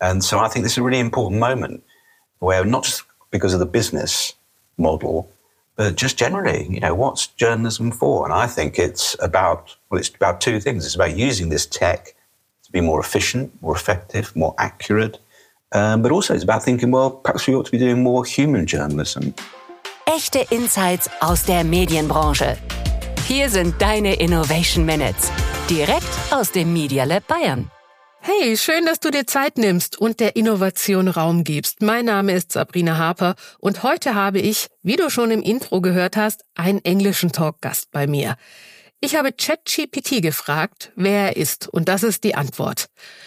And so I think this is a really important moment where not just because of the business model, but just generally, you know, what's journalism for? And I think it's about, well, it's about two things. It's about using this tech to be more efficient, more effective, more accurate. Um, but also it's about thinking, well, perhaps we ought to be doing more human journalism. Echte Insights aus der Medienbranche. Hier sind deine Innovation Minutes. Direkt aus dem Media Lab Bayern. Hey, schön, dass du dir Zeit nimmst und der Innovation Raum gibst. Mein Name ist Sabrina Harper und heute habe ich, wie du schon im Intro gehört hast, einen englischen Talkgast bei mir. Ich habe ChatGPT gefragt, wer er ist, und das ist die Antwort.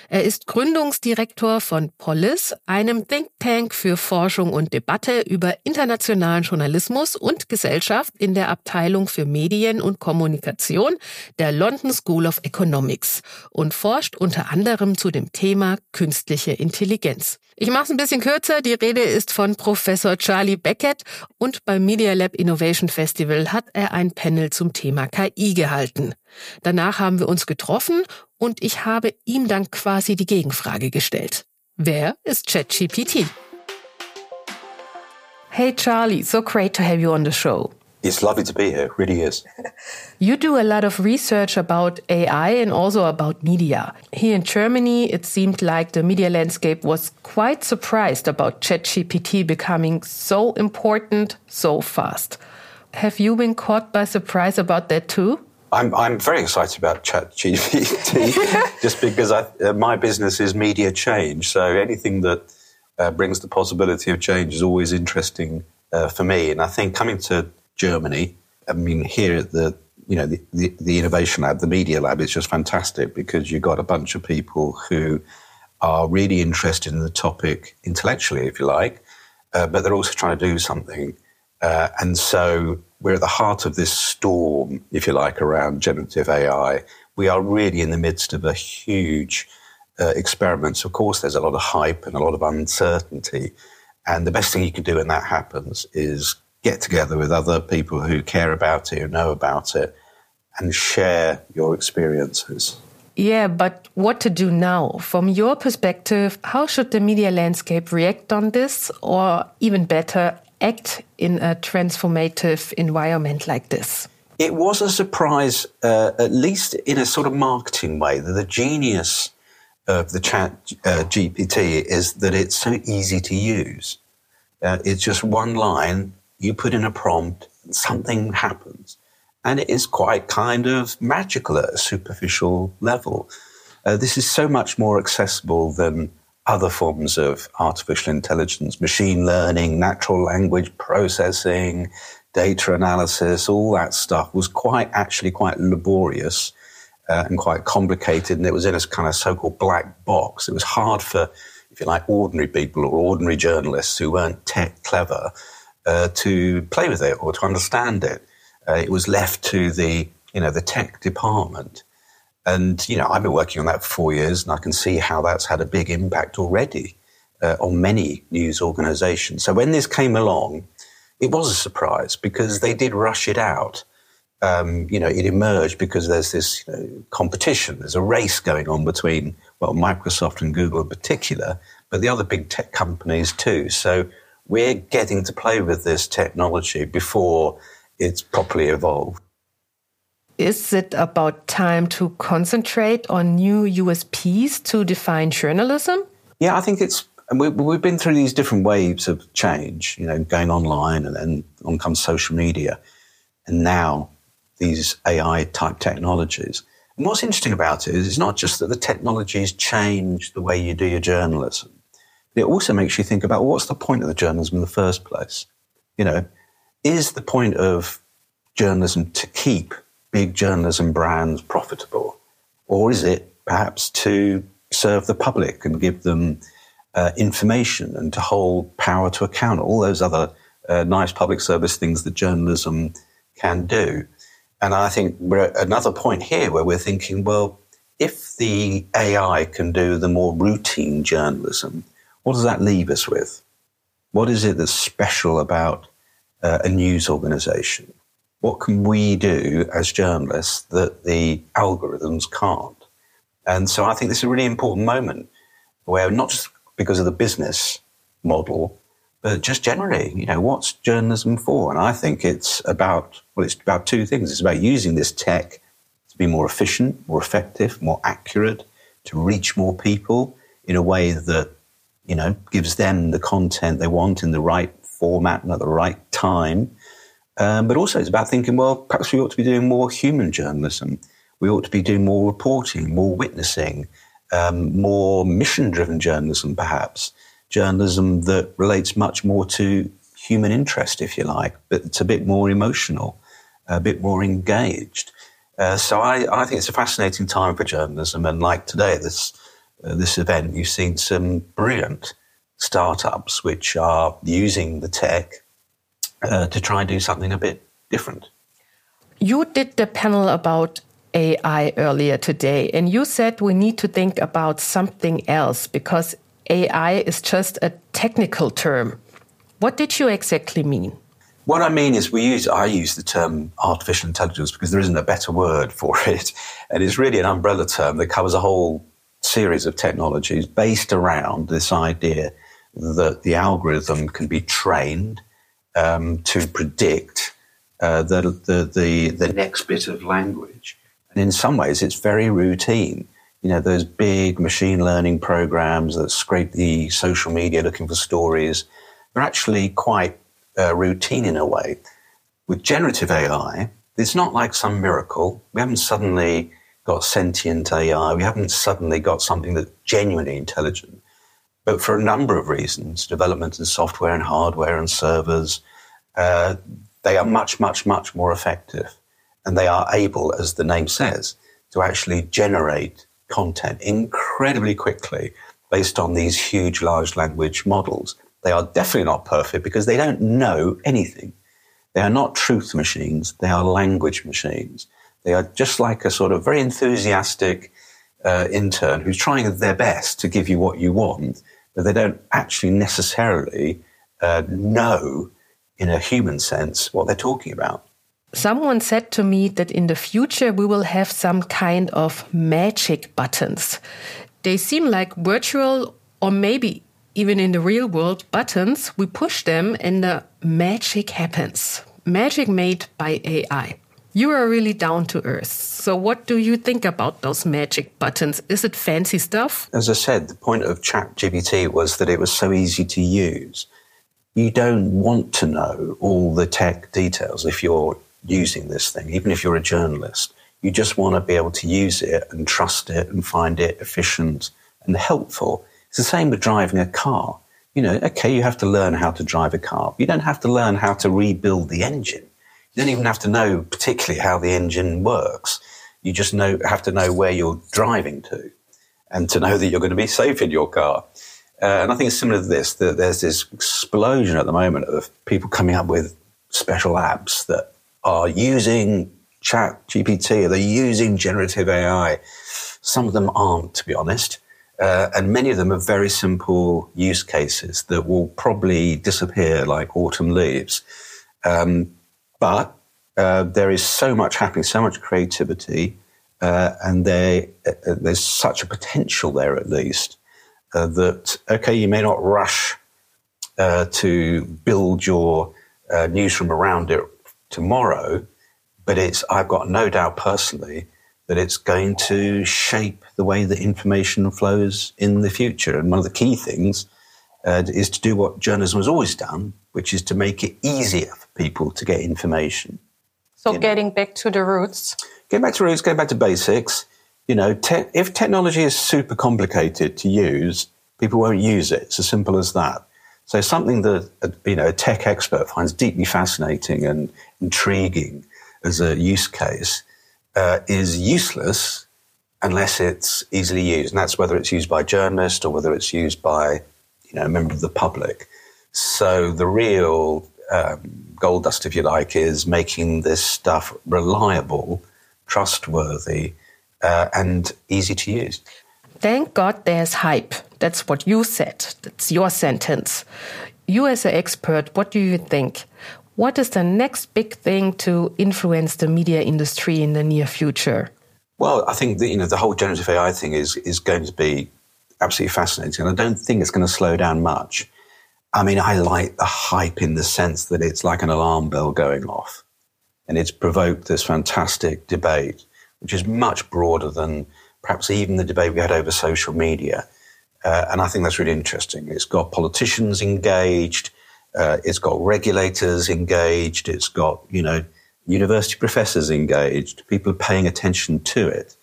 Er ist Gründungsdirektor von Polis, einem Think Tank für Forschung und Debatte über internationalen Journalismus und Gesellschaft in der Abteilung für Medien und Kommunikation der London School of Economics und forscht unter anderem zu dem Thema künstliche Intelligenz. Ich mache es ein bisschen kürzer. Die Rede ist von Professor Charlie Beckett und beim Media Lab Innovation Festival hat er ein Panel zum Thema KI gehalten. Danach haben wir uns getroffen und ich habe ihm dann quasi die Gegenfrage gestellt. Wer ist ChatGPT? Hey Charlie, so great to have you on the show. It's lovely to be here, it really is. You do a lot of research about AI and also about media. Here in Germany, it seemed like the media landscape was quite surprised about ChatGPT becoming so important so fast. Have you been caught by surprise about that too? I'm, I'm very excited about ChatGPT just because I, uh, my business is media change. So anything that uh, brings the possibility of change is always interesting uh, for me. And I think coming to Germany. I mean, here at the you know the, the, the, innovation lab, the media lab is just fantastic because you've got a bunch of people who are really interested in the topic intellectually, if you like, uh, but they're also trying to do something. Uh, and so we're at the heart of this storm, if you like, around generative AI. We are really in the midst of a huge uh, experiment. Of course, there's a lot of hype and a lot of uncertainty. And the best thing you can do when that happens is get together with other people who care about it, who know about it, and share your experiences. Yeah, but what to do now? From your perspective, how should the media landscape react on this, or even better, act in a transformative environment like this? It was a surprise, uh, at least in a sort of marketing way, that the genius of the chat uh, GPT is that it's so easy to use. Uh, it's just one line you put in a prompt, something happens. And it is quite kind of magical at a superficial level. Uh, this is so much more accessible than other forms of artificial intelligence, machine learning, natural language processing, data analysis, all that stuff was quite actually quite laborious uh, and quite complicated. And it was in a kind of so-called black box. It was hard for, if you like, ordinary people or ordinary journalists who weren't tech clever uh, to play with it or to understand it. Uh, it was left to the you know the tech department, and you know I've been working on that for four years, and I can see how that's had a big impact already uh, on many news organisations. So when this came along, it was a surprise because they did rush it out. Um, you know, it emerged because there's this you know, competition. There's a race going on between well Microsoft and Google in particular, but the other big tech companies too. So we're getting to play with this technology before it's properly evolved. Is it about time to concentrate on new USPs to define journalism? Yeah, I think it's. We, we've been through these different waves of change, you know, going online and then on comes social media, and now these AI type technologies. And what's interesting about it is it's not just that the technologies change the way you do your journalism it also makes you think about well, what's the point of the journalism in the first place? You know, is the point of journalism to keep big journalism brands profitable? Or is it perhaps to serve the public and give them uh, information and to hold power to account, all those other uh, nice public service things that journalism can do? And I think we're at another point here where we're thinking, well, if the AI can do the more routine journalism, what does that leave us with? What is it that's special about uh, a news organization? What can we do as journalists that the algorithms can't? And so I think this is a really important moment where not just because of the business model, but just generally, you know, what's journalism for? And I think it's about, well, it's about two things. It's about using this tech to be more efficient, more effective, more accurate, to reach more people in a way that, you know, gives them the content they want in the right format and at the right time. Um, but also it's about thinking, well, perhaps we ought to be doing more human journalism. We ought to be doing more reporting, more witnessing, um, more mission driven journalism, perhaps. Journalism that relates much more to human interest, if you like, but it's a bit more emotional, a bit more engaged. Uh, so I, I, think it's a fascinating time for journalism. And like today, this, uh, this event, you've seen some brilliant startups which are using the tech uh, to try and do something a bit different. You did the panel about AI earlier today, and you said we need to think about something else because AI is just a technical term. What did you exactly mean? What I mean is, we use I use the term artificial intelligence because there isn't a better word for it, and it's really an umbrella term that covers a whole series of technologies based around this idea that the algorithm can be trained um, to predict uh, the, the, the, the next bit of language. And in some ways, it's very routine. You know, those big machine learning programs that scrape the social media looking for stories, they're actually quite uh, routine in a way. With generative AI, it's not like some miracle. We haven't suddenly got sentient AI. We haven't suddenly got something that's genuinely intelligent. But for a number of reasons, development in software and hardware and servers, uh, they are much, much, much more effective. And they are able, as the name says, to actually generate content incredibly quickly based on these huge large language models. They are definitely not perfect because they don't know anything. They are not truth machines. They are language machines. They are just like a sort of very enthusiastic uh, intern who's trying their best to give you what you want, but they don't actually necessarily uh, know in a human sense what they're talking about. Someone said to me that in the future we will have some kind of magic buttons. They seem like virtual or maybe even in the real world buttons. We push them and the magic happens. Magic made by AI. You are really down to earth. So, what do you think about those magic buttons? Is it fancy stuff? As I said, the point of ChatGPT was that it was so easy to use. You don't want to know all the tech details if you're using this thing, even if you're a journalist. You just want to be able to use it and trust it and find it efficient and helpful. It's the same with driving a car. You know, okay, you have to learn how to drive a car. You don't have to learn how to rebuild the engine you don't even have to know particularly how the engine works. You just know have to know where you're driving to, and to know that you're going to be safe in your car. Uh, and I think it's similar to this. That there's this explosion at the moment of people coming up with special apps that are using Chat GPT. Or they're using generative AI. Some of them aren't, to be honest. Uh, and many of them are very simple use cases that will probably disappear like autumn leaves. Um, but uh, there is so much happening, so much creativity, uh, and uh, there's such a potential there at least uh, that, okay, you may not rush uh, to build your uh, newsroom around it tomorrow, but it's, I've got no doubt personally that it's going to shape the way that information flows in the future. And one of the key things is to do what journalism has always done, which is to make it easier for people to get information. So, getting know. back to the roots. Getting back to roots, getting back to basics. You know, te- if technology is super complicated to use, people won't use it. It's as simple as that. So, something that you know a tech expert finds deeply fascinating and intriguing as a use case uh, is useless unless it's easily used, and that's whether it's used by journalists or whether it's used by you know a member of the public. So the real um, gold dust, if you like, is making this stuff reliable, trustworthy, uh, and easy to use. Thank God there's hype. That's what you said. That's your sentence. You, as an expert, what do you think? What is the next big thing to influence the media industry in the near future? Well, I think that you know the whole generative AI thing is is going to be absolutely fascinating. And I don't think it's going to slow down much. I mean, I like the hype in the sense that it's like an alarm bell going off. And it's provoked this fantastic debate, which is much broader than perhaps even the debate we had over social media. Uh, and I think that's really interesting. It's got politicians engaged. Uh, it's got regulators engaged. It's got, you know, university professors engaged. People are paying attention to it.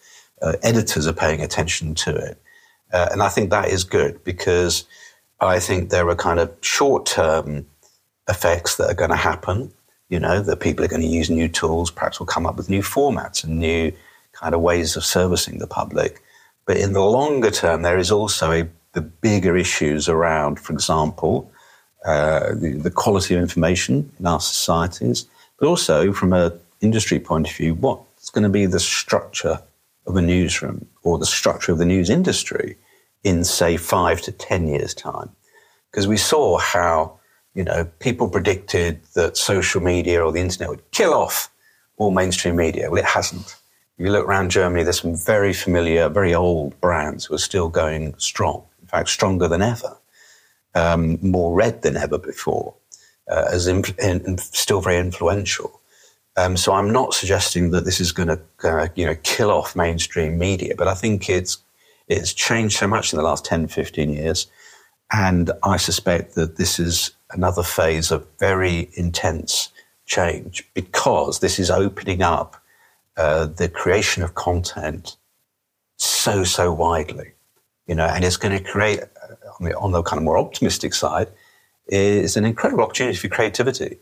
Uh, editors are paying attention to it. Uh, and I think that is good because I think there are kind of short term effects that are going to happen. You know, that people are going to use new tools, perhaps will come up with new formats and new kind of ways of servicing the public. But in the longer term, there is also a, the bigger issues around, for example, uh, the, the, quality of information in our societies, but also from an industry point of view, what's going to be the structure of a newsroom or the structure of the news industry in, say, five to 10 years' time. Because we saw how, you know, people predicted that social media or the internet would kill off all mainstream media. Well, it hasn't. If you look around Germany, there's some very familiar, very old brands who are still going strong. In fact, stronger than ever, um, more read than ever before, uh, as in, still very influential. Um, so I'm not suggesting that this is going to, uh, you know, kill off mainstream media, but I think it's it's changed so much in the last 10, 15 years. And I suspect that this is another phase of very intense change because this is opening up uh, the creation of content so, so widely. You know, and it's going to create, uh, on the, on the kind of more optimistic side, is an incredible opportunity for creativity.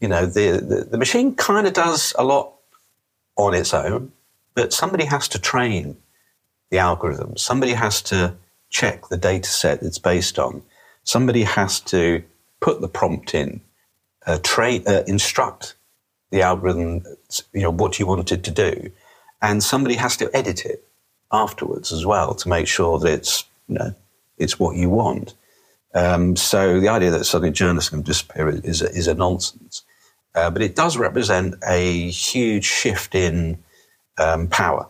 You know, the, the, the machine kind of does a lot on its own, but somebody has to train the algorithm. Somebody has to check the data set it's based on. Somebody has to put the prompt in, uh, uh, instruct the algorithm, you know, what you want it to do. And somebody has to edit it afterwards as well to make sure that it's, you know, it's what you want. Um, so the idea that suddenly journalists can disappear is is a nonsense. Uh, but it does represent a huge shift in um, power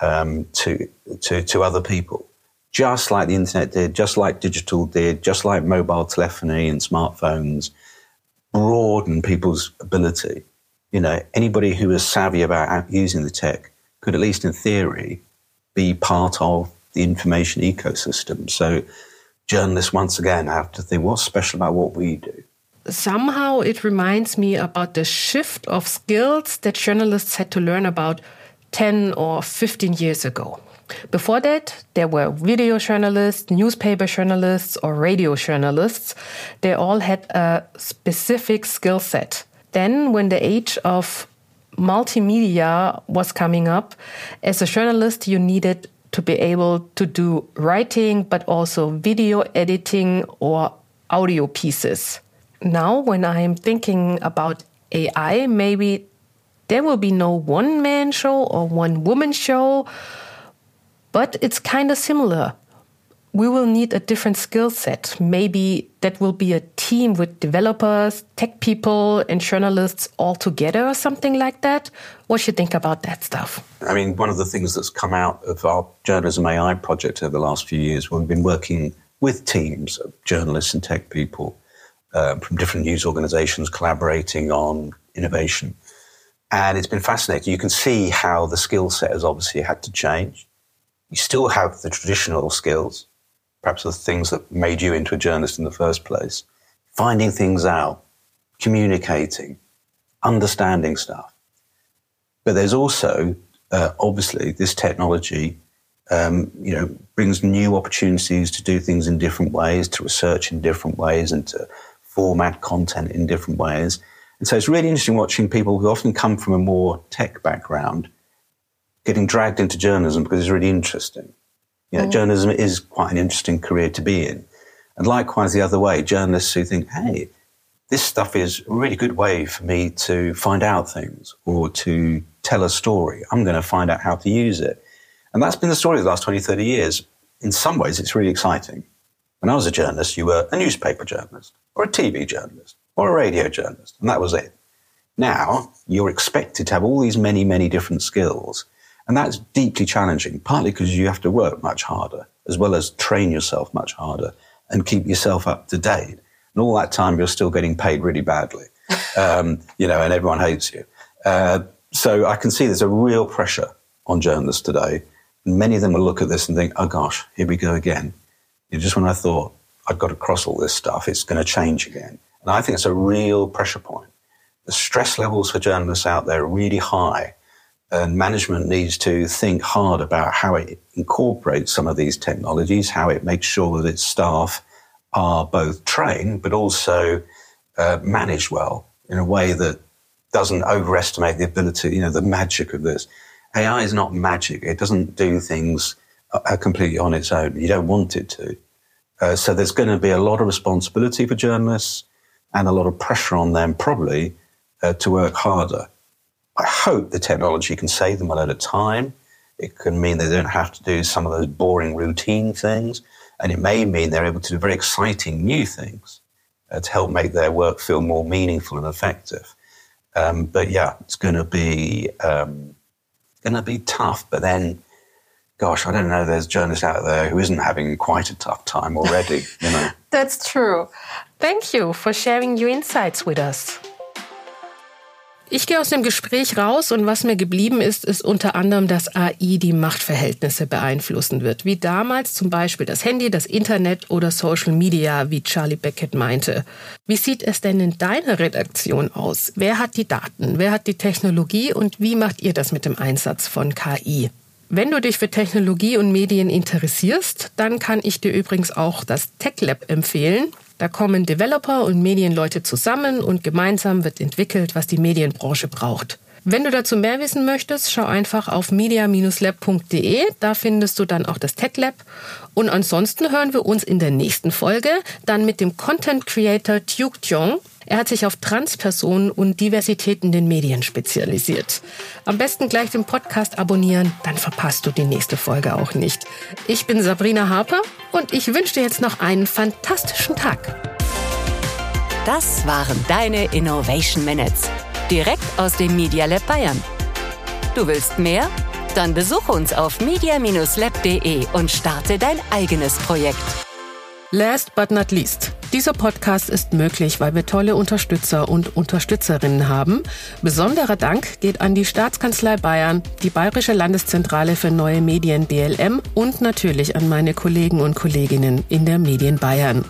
um, to, to, to other people, just like the internet did, just like digital did, just like mobile telephony and smartphones broaden people's ability. You know, anybody who is savvy about using the tech could, at least in theory, be part of the information ecosystem. So journalists, once again, have to think what's special about what we do somehow it reminds me about the shift of skills that journalists had to learn about 10 or 15 years ago. Before that, there were video journalists, newspaper journalists, or radio journalists. They all had a specific skill set. Then, when the age of multimedia was coming up, as a journalist, you needed to be able to do writing, but also video editing or audio pieces. Now, when I'm thinking about AI, maybe there will be no one man show or one woman show, but it's kind of similar. We will need a different skill set. Maybe that will be a team with developers, tech people, and journalists all together or something like that. What you think about that stuff? I mean, one of the things that's come out of our journalism AI project over the last few years, we've been working with teams of journalists and tech people uh, from different news organizations collaborating on innovation. And it's been fascinating. You can see how the skill set has obviously had to change. You still have the traditional skills, perhaps the things that made you into a journalist in the first place, finding things out, communicating, understanding stuff. But there's also, uh, obviously, this technology, um, you know, brings new opportunities to do things in different ways, to research in different ways, and to format content in different ways. And so it's really interesting watching people who often come from a more tech background getting dragged into journalism because it's really interesting. You know, mm. journalism is quite an interesting career to be in. And likewise, the other way, journalists who think, hey, this stuff is a really good way for me to find out things or to tell a story. I'm going to find out how to use it. And that's been the story of the last 20, 30 years. In some ways, it's really exciting. When I was a journalist, you were a newspaper journalist or a TV journalist or a radio journalist, and that was it. Now you're expected to have all these many, many different skills, and that's deeply challenging, partly because you have to work much harder as well as train yourself much harder and keep yourself up to date. And all that time, you're still getting paid really badly, um, you know, and everyone hates you. Uh, so I can see there's a real pressure on journalists today. And many of them will look at this and think, oh gosh, here we go again. Just when I thought I've got to cross all this stuff, it's going to change again. And I think it's a real pressure point. The stress levels for journalists out there are really high and management needs to think hard about how it incorporates some of these technologies, how it makes sure that its staff are both trained but also uh, managed well in a way that doesn't overestimate the ability, you know, the magic of this. AI is not magic. It doesn't do things uh, completely on its own. You don't want it to. Uh, so there's going to be a lot of responsibility for journalists and a lot of pressure on them probably uh, to work harder. I hope the technology can save them a lot of time. It can mean they don't have to do some of those boring routine things. And it may mean they're able to do very exciting new things uh, to help make their work feel more meaningful and effective. Um, but yeah, it's going to be um, going to be tough. But then, gosh, I don't know. There's journalists out there who isn't having quite a tough time already. You know. That's true. Thank you for sharing your insights with us. Ich gehe aus dem Gespräch raus und was mir geblieben ist, ist unter anderem, dass AI die Machtverhältnisse beeinflussen wird. Wie damals zum Beispiel das Handy, das Internet oder Social Media, wie Charlie Beckett meinte. Wie sieht es denn in deiner Redaktion aus? Wer hat die Daten? Wer hat die Technologie? Und wie macht ihr das mit dem Einsatz von KI? Wenn du dich für Technologie und Medien interessierst, dann kann ich dir übrigens auch das Tech Lab empfehlen. Da kommen Developer und Medienleute zusammen und gemeinsam wird entwickelt, was die Medienbranche braucht. Wenn du dazu mehr wissen möchtest, schau einfach auf media-lab.de. Da findest du dann auch das Tech Lab. Und ansonsten hören wir uns in der nächsten Folge dann mit dem Content Creator Duke Jong er hat sich auf Transpersonen und Diversität in den Medien spezialisiert. Am besten gleich den Podcast abonnieren, dann verpasst du die nächste Folge auch nicht. Ich bin Sabrina Harper und ich wünsche dir jetzt noch einen fantastischen Tag. Das waren deine Innovation Minutes. Direkt aus dem Media Lab Bayern. Du willst mehr? Dann besuche uns auf media-lab.de und starte dein eigenes Projekt. Last but not least. Dieser Podcast ist möglich, weil wir tolle Unterstützer und Unterstützerinnen haben. Besonderer Dank geht an die Staatskanzlei Bayern, die Bayerische Landeszentrale für neue Medien DLM und natürlich an meine Kollegen und Kolleginnen in der Medien Bayern.